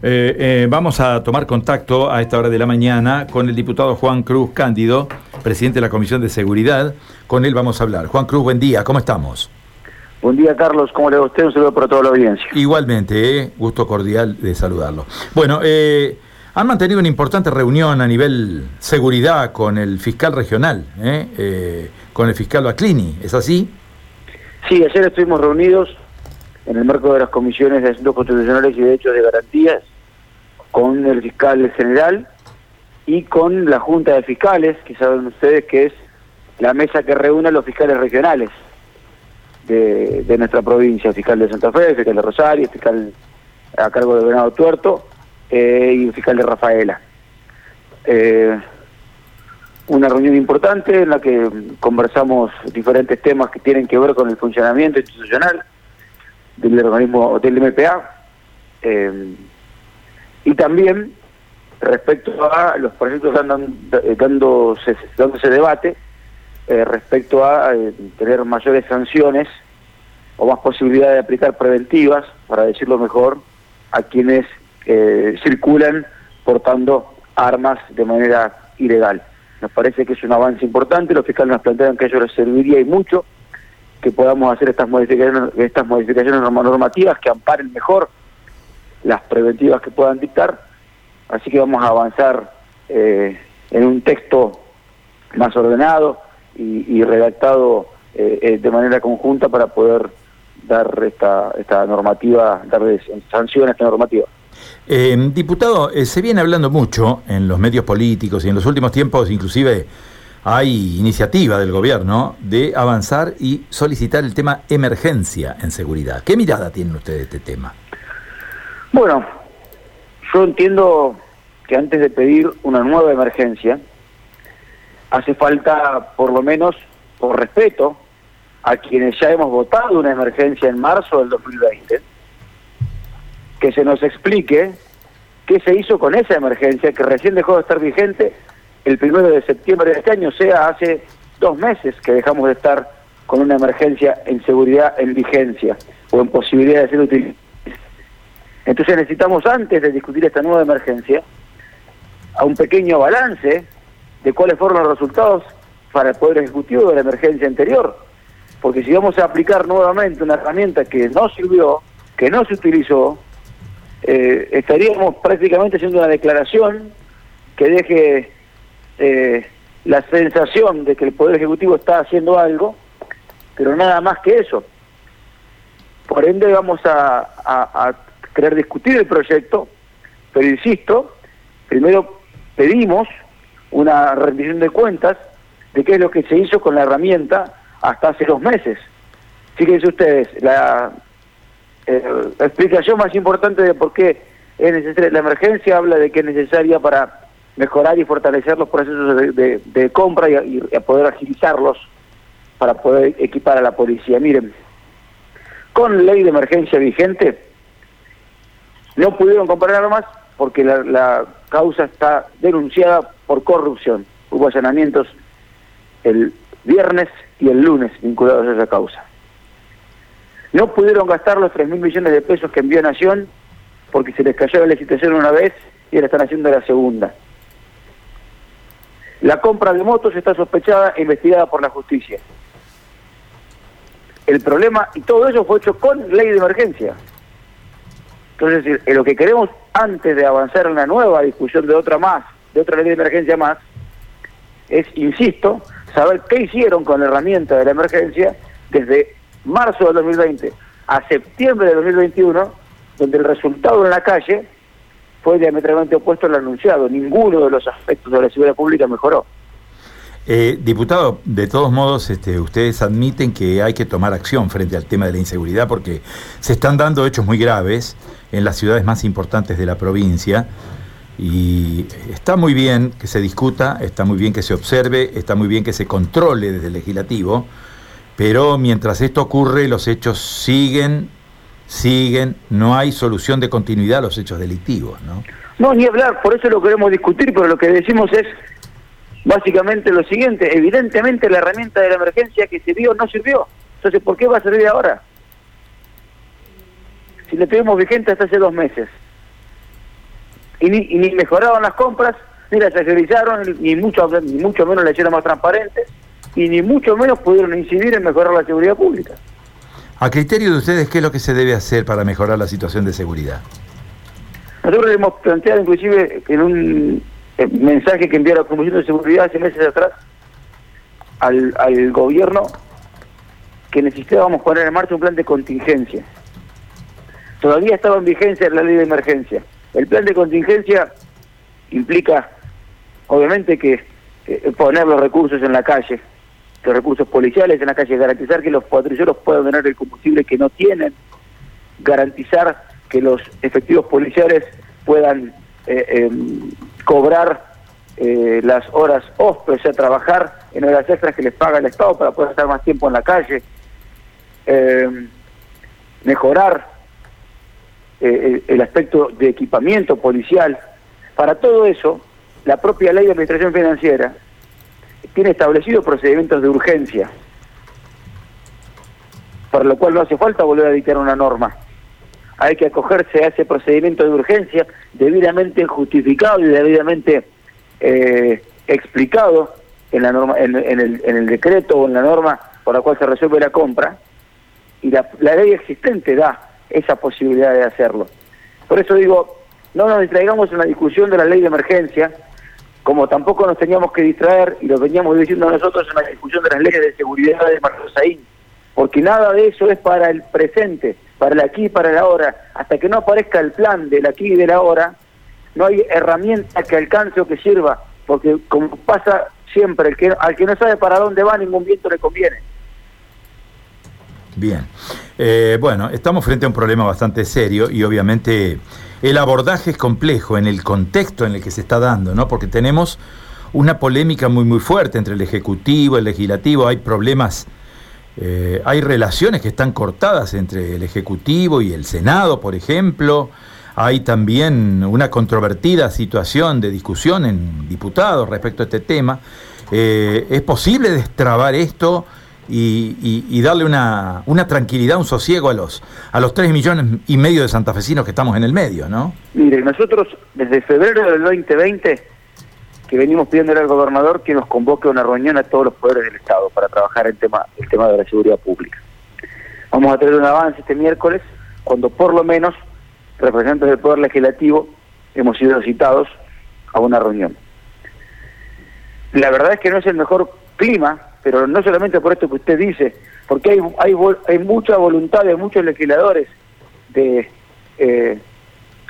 Eh, eh, vamos a tomar contacto a esta hora de la mañana con el diputado Juan Cruz Cándido, presidente de la Comisión de Seguridad. Con él vamos a hablar. Juan Cruz, buen día, ¿cómo estamos? Buen día, Carlos. ¿Cómo le va a usted? Un saludo para toda la audiencia. Igualmente, eh, gusto cordial de saludarlo. Bueno, eh, han mantenido una importante reunión a nivel seguridad con el fiscal regional, con el fiscal Baclini, ¿es así? Sí, ayer estuvimos reunidos en el marco de las comisiones de asuntos constitucionales y derechos de garantías con el fiscal general y con la Junta de Fiscales, que saben ustedes que es la mesa que reúne a los fiscales regionales de, nuestra provincia, fiscal de Santa Fe, fiscal de Rosario, fiscal a cargo de Venado Tuerto eh, y fiscal de Rafaela. Eh, una reunión importante en la que conversamos diferentes temas que tienen que ver con el funcionamiento institucional del organismo del MPA eh, y también respecto a los proyectos andan eh, dándose, dándose debate eh, respecto a tener mayores sanciones o más posibilidad de aplicar preventivas, para decirlo mejor, a quienes circulan portando armas de manera ilegal. Nos parece que es un avance importante, los fiscales nos plantean que ello les serviría y mucho, que podamos hacer estas modificaciones, estas modificaciones normativas que amparen mejor las preventivas que puedan dictar. Así que vamos a avanzar eh, en un texto más ordenado y, redactado eh, eh, de manera conjunta para poder dar esta, esta normativa, darle sanción a esta normativa. diputado, se viene hablando mucho en los medios políticos y en los últimos tiempos inclusive hay iniciativa del gobierno de avanzar y solicitar el tema emergencia en seguridad. ¿Qué mirada tienen ustedes de este tema? Bueno, yo entiendo que antes de pedir una nueva emergencia, hace falta, por lo menos, por respeto a quienes ya hemos votado una emergencia en marzo del 2020, que se nos explique qué se hizo con esa emergencia que recién dejó de estar vigente el primero de septiembre de este año, sea hace dos meses que dejamos de estar con una emergencia en seguridad en vigencia o en posibilidad de ser útil. Entonces necesitamos, antes de discutir esta nueva emergencia, a un pequeño balance de cuáles fueron los resultados para el Poder Ejecutivo de la emergencia anterior. Porque si vamos a aplicar nuevamente una herramienta que no sirvió, que no se utilizó, eh, estaríamos prácticamente haciendo una declaración que deje eh, la sensación de que el Poder Ejecutivo está haciendo algo, pero nada más que eso. Por ende vamos a, querer discutir el proyecto, pero insisto, primero pedimos una rendición de cuentas de qué es lo que se hizo con la herramienta hasta hace dos meses. Fíjense ustedes, la, eh, explicación más importante de por qué es necesaria la emergencia habla de que es necesaria para mejorar y fortalecer los procesos de, compra y, poder agilizarlos para poder equipar a la policía. Miren, con ley de emergencia vigente no pudieron comprar armas porque la, causa está denunciada por corrupción. Hubo allanamientos el viernes y el lunes vinculados a esa causa. No pudieron gastar los 3 mil millones de pesos que envió Nación porque se les cayó la licitación una vez y ahora están haciendo la segunda. La compra de motos está sospechada e investigada por la justicia. El problema, y todo eso fue hecho con ley de emergencia. Entonces, lo que queremos antes de avanzar en una nueva discusión de otra más, de otra ley de emergencia más, es, insisto, saber qué hicieron con la herramienta de la emergencia desde marzo del 2020 a septiembre del 2021, donde el resultado en la calle fue diametralmente opuesto al anunciado. Ninguno de los aspectos de la seguridad pública mejoró. Eh, diputado, de todos modos, este, ustedes admiten que hay que tomar acción frente al tema de la inseguridad porque se están dando hechos muy graves en las ciudades más importantes de la provincia y está muy bien que se discuta, está muy bien que se observe, está muy bien que se controle desde el legislativo, pero mientras esto ocurre los hechos siguen siguen, no hay solución de continuidad a los hechos delictivos, ¿no? No, ni hablar, por eso lo queremos discutir, pero lo que decimos es básicamente lo siguiente, evidentemente la herramienta de la emergencia que sirvió no sirvió, entonces ¿por qué va a servir ahora? Si la tuvimos vigente hasta hace dos meses. y ni, ni mejoraban las compras, ni las agilizaron, ni mucho, ni mucho menos las hicieron más transparentes, y ni mucho menos pudieron incidir en mejorar la seguridad pública. A criterio de ustedes, ¿qué es lo que se debe hacer para mejorar la situación de seguridad? Nosotros hemos planteado inclusive en un eh, mensaje que envió la Comisión de Seguridad hace meses atrás al, gobierno que necesitábamos poner en marcha un plan de contingencia. Todavía estaba en vigencia la ley de emergencia. El plan de contingencia implica, obviamente, que poner los recursos en la calle, los recursos policiales en la calle, garantizar que los patrulleros puedan tener el combustible que no tienen, garantizar que los efectivos policiales puedan eh, em, cobrar eh, las horas OSPE, o sea, trabajar en horas extras que les paga el Estado para poder estar más tiempo en la calle, em, mejorar eh, el aspecto de equipamiento policial. Para todo eso, la propia ley de administración financiera tiene establecido procedimientos de urgencia, para lo cual no hace falta volver a dictar una norma. Hay que acogerse a ese procedimiento de urgencia debidamente justificado y debidamente eh, explicado en, la norma, en, el, decreto o en la norma por la cual se resuelve la compra, y la, la ley existente da esa posibilidad de hacerlo. Por eso digo, no nos distraigamos en la discusión de la ley de emergencia, como tampoco nos teníamos que distraer, y lo veníamos diciendo nosotros en la discusión de las leyes de seguridad de Marcos Saín, porque nada de eso es para el presente, para el aquí y para el ahora. Hasta que no aparezca el plan del aquí y del ahora, no hay herramienta que alcance o que sirva, porque como pasa siempre, al que no sabe para dónde va, ningún viento le conviene. Bien. Eh, bueno, estamos frente a un problema bastante serio y obviamente el abordaje es complejo en el contexto en el que se está dando, ¿no? Porque tenemos una polémica muy muy fuerte entre el Ejecutivo, el Legislativo, hay problemas, eh, hay relaciones que están cortadas entre el Ejecutivo y el Senado, por ejemplo, hay también una controvertida situación de discusión en diputados respecto a este tema. Eh, ¿Es posible destrabar esto? y, darle una, una, tranquilidad, un sosiego a los a los 3 millones y medio de santafesinos que estamos en el medio, ¿no? Mire, nosotros desde febrero del 2020 que venimos pidiendo al gobernador que nos convoque a una reunión a todos los poderes del Estado para trabajar el tema el tema de la seguridad pública. Vamos a tener un avance este miércoles cuando por lo menos representantes del Poder Legislativo hemos sido citados a una reunión. La verdad es que no es el mejor clima pero no solamente por esto que usted dice, porque hay, hay, hay mucha voluntad de muchos legisladores de eh,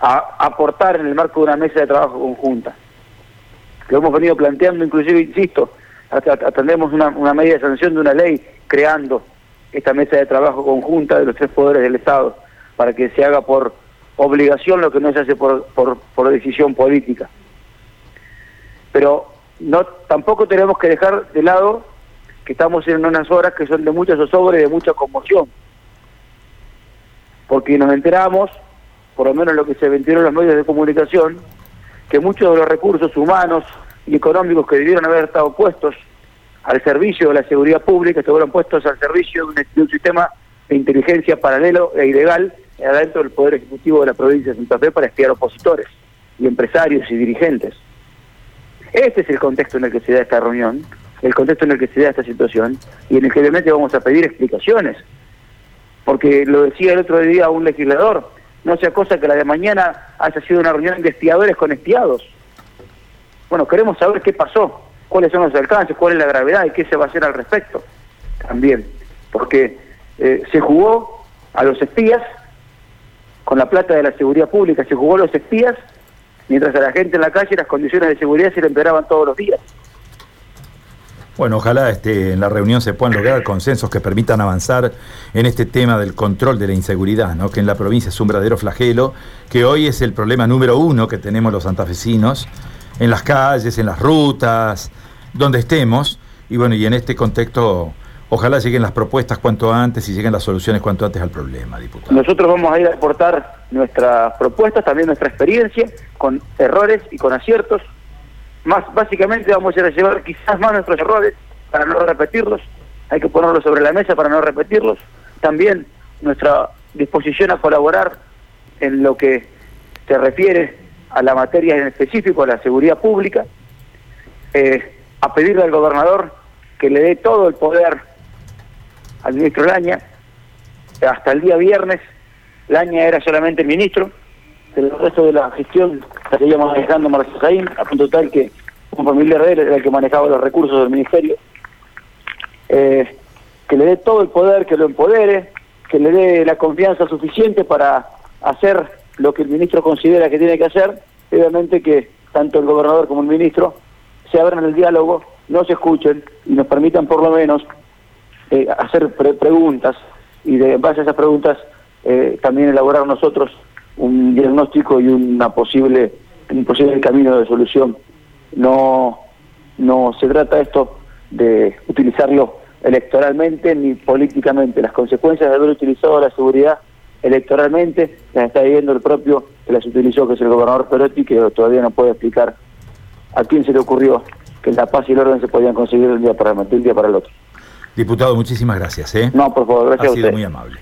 aportar en el marco de una mesa de trabajo conjunta. Lo hemos venido planteando, inclusive, insisto, atendemos una, medida de sanción de una ley creando esta mesa de trabajo conjunta de los tres poderes del Estado para que se haga por obligación lo que no se hace por decisión política. Pero no tampoco tenemos que dejar de lado que estamos en unas horas que son de mucha zozobra y de mucha conmoción. Porque nos enteramos, por lo menos lo que se vendieron los medios de comunicación, que muchos de los recursos humanos y económicos que debieron haber estado puestos al servicio de la seguridad pública estuvieron puestos al servicio de un, sistema de inteligencia paralelo e ilegal adentro del Poder Ejecutivo de la provincia de Santa Fe para espiar opositores y empresarios y dirigentes. Este es el contexto en el que se da esta reunión el contexto en el que se da esta situación y en el que obviamente vamos a pedir explicaciones. Porque lo decía el otro día un legislador, no sea cosa que la de mañana haya sido una reunión de espiadores con espiados. Bueno, queremos saber qué pasó, cuáles son los alcances, cuál es la gravedad y qué se va a hacer al respecto. También, porque eh, se jugó a los espías con la plata de la seguridad pública, se jugó a los espías mientras a la gente en la calle las condiciones de seguridad se le empeoraban todos los días. Bueno, ojalá este, en la reunión se puedan lograr consensos que permitan avanzar en este tema del control de la inseguridad, ¿no? que en la provincia es un verdadero flagelo, que hoy es el problema número uno que tenemos los santafesinos, en las calles, en las rutas, donde estemos, y bueno, y en este contexto ojalá lleguen las propuestas cuanto antes y lleguen las soluciones cuanto antes al problema, diputado. Nosotros vamos a ir a aportar nuestras propuestas, también nuestra experiencia, con errores y con aciertos, más básicamente vamos a llevar quizás más nuestros errores para no repetirlos, hay que ponerlos sobre la mesa para no repetirlos, también nuestra disposición a colaborar en lo que se refiere a la materia en específico, a la seguridad pública, eh, a pedirle al gobernador que le dé todo el poder al ministro Laña. Hasta el día viernes, Laña era solamente el ministro, el resto de la gestión la seguía manejando Marcelo Jaín, a punto tal que un familiar de él era el que manejaba los recursos del ministerio. Eh, que le dé todo el poder, que lo empodere, que le dé la confianza suficiente para hacer lo que el ministro considera que tiene que hacer, obviamente que tanto el gobernador como el ministro se abran el diálogo, no se escuchen y nos permitan por lo menos eh, hacer preguntas y de base a esas preguntas eh, también elaborar nosotros un diagnóstico y una posible un posible camino de solución. No no se trata esto de utilizarlo electoralmente ni políticamente. Las consecuencias de haber utilizado la seguridad electoralmente las está viviendo el propio que las utilizó, que es el gobernador Perotti, que todavía no puede explicar a quién se le ocurrió que la paz y el orden se podían conseguir de un día para, de un día para el otro. Diputado, muchísimas gracias. ¿eh? No, por favor, gracias ha sido muy amable.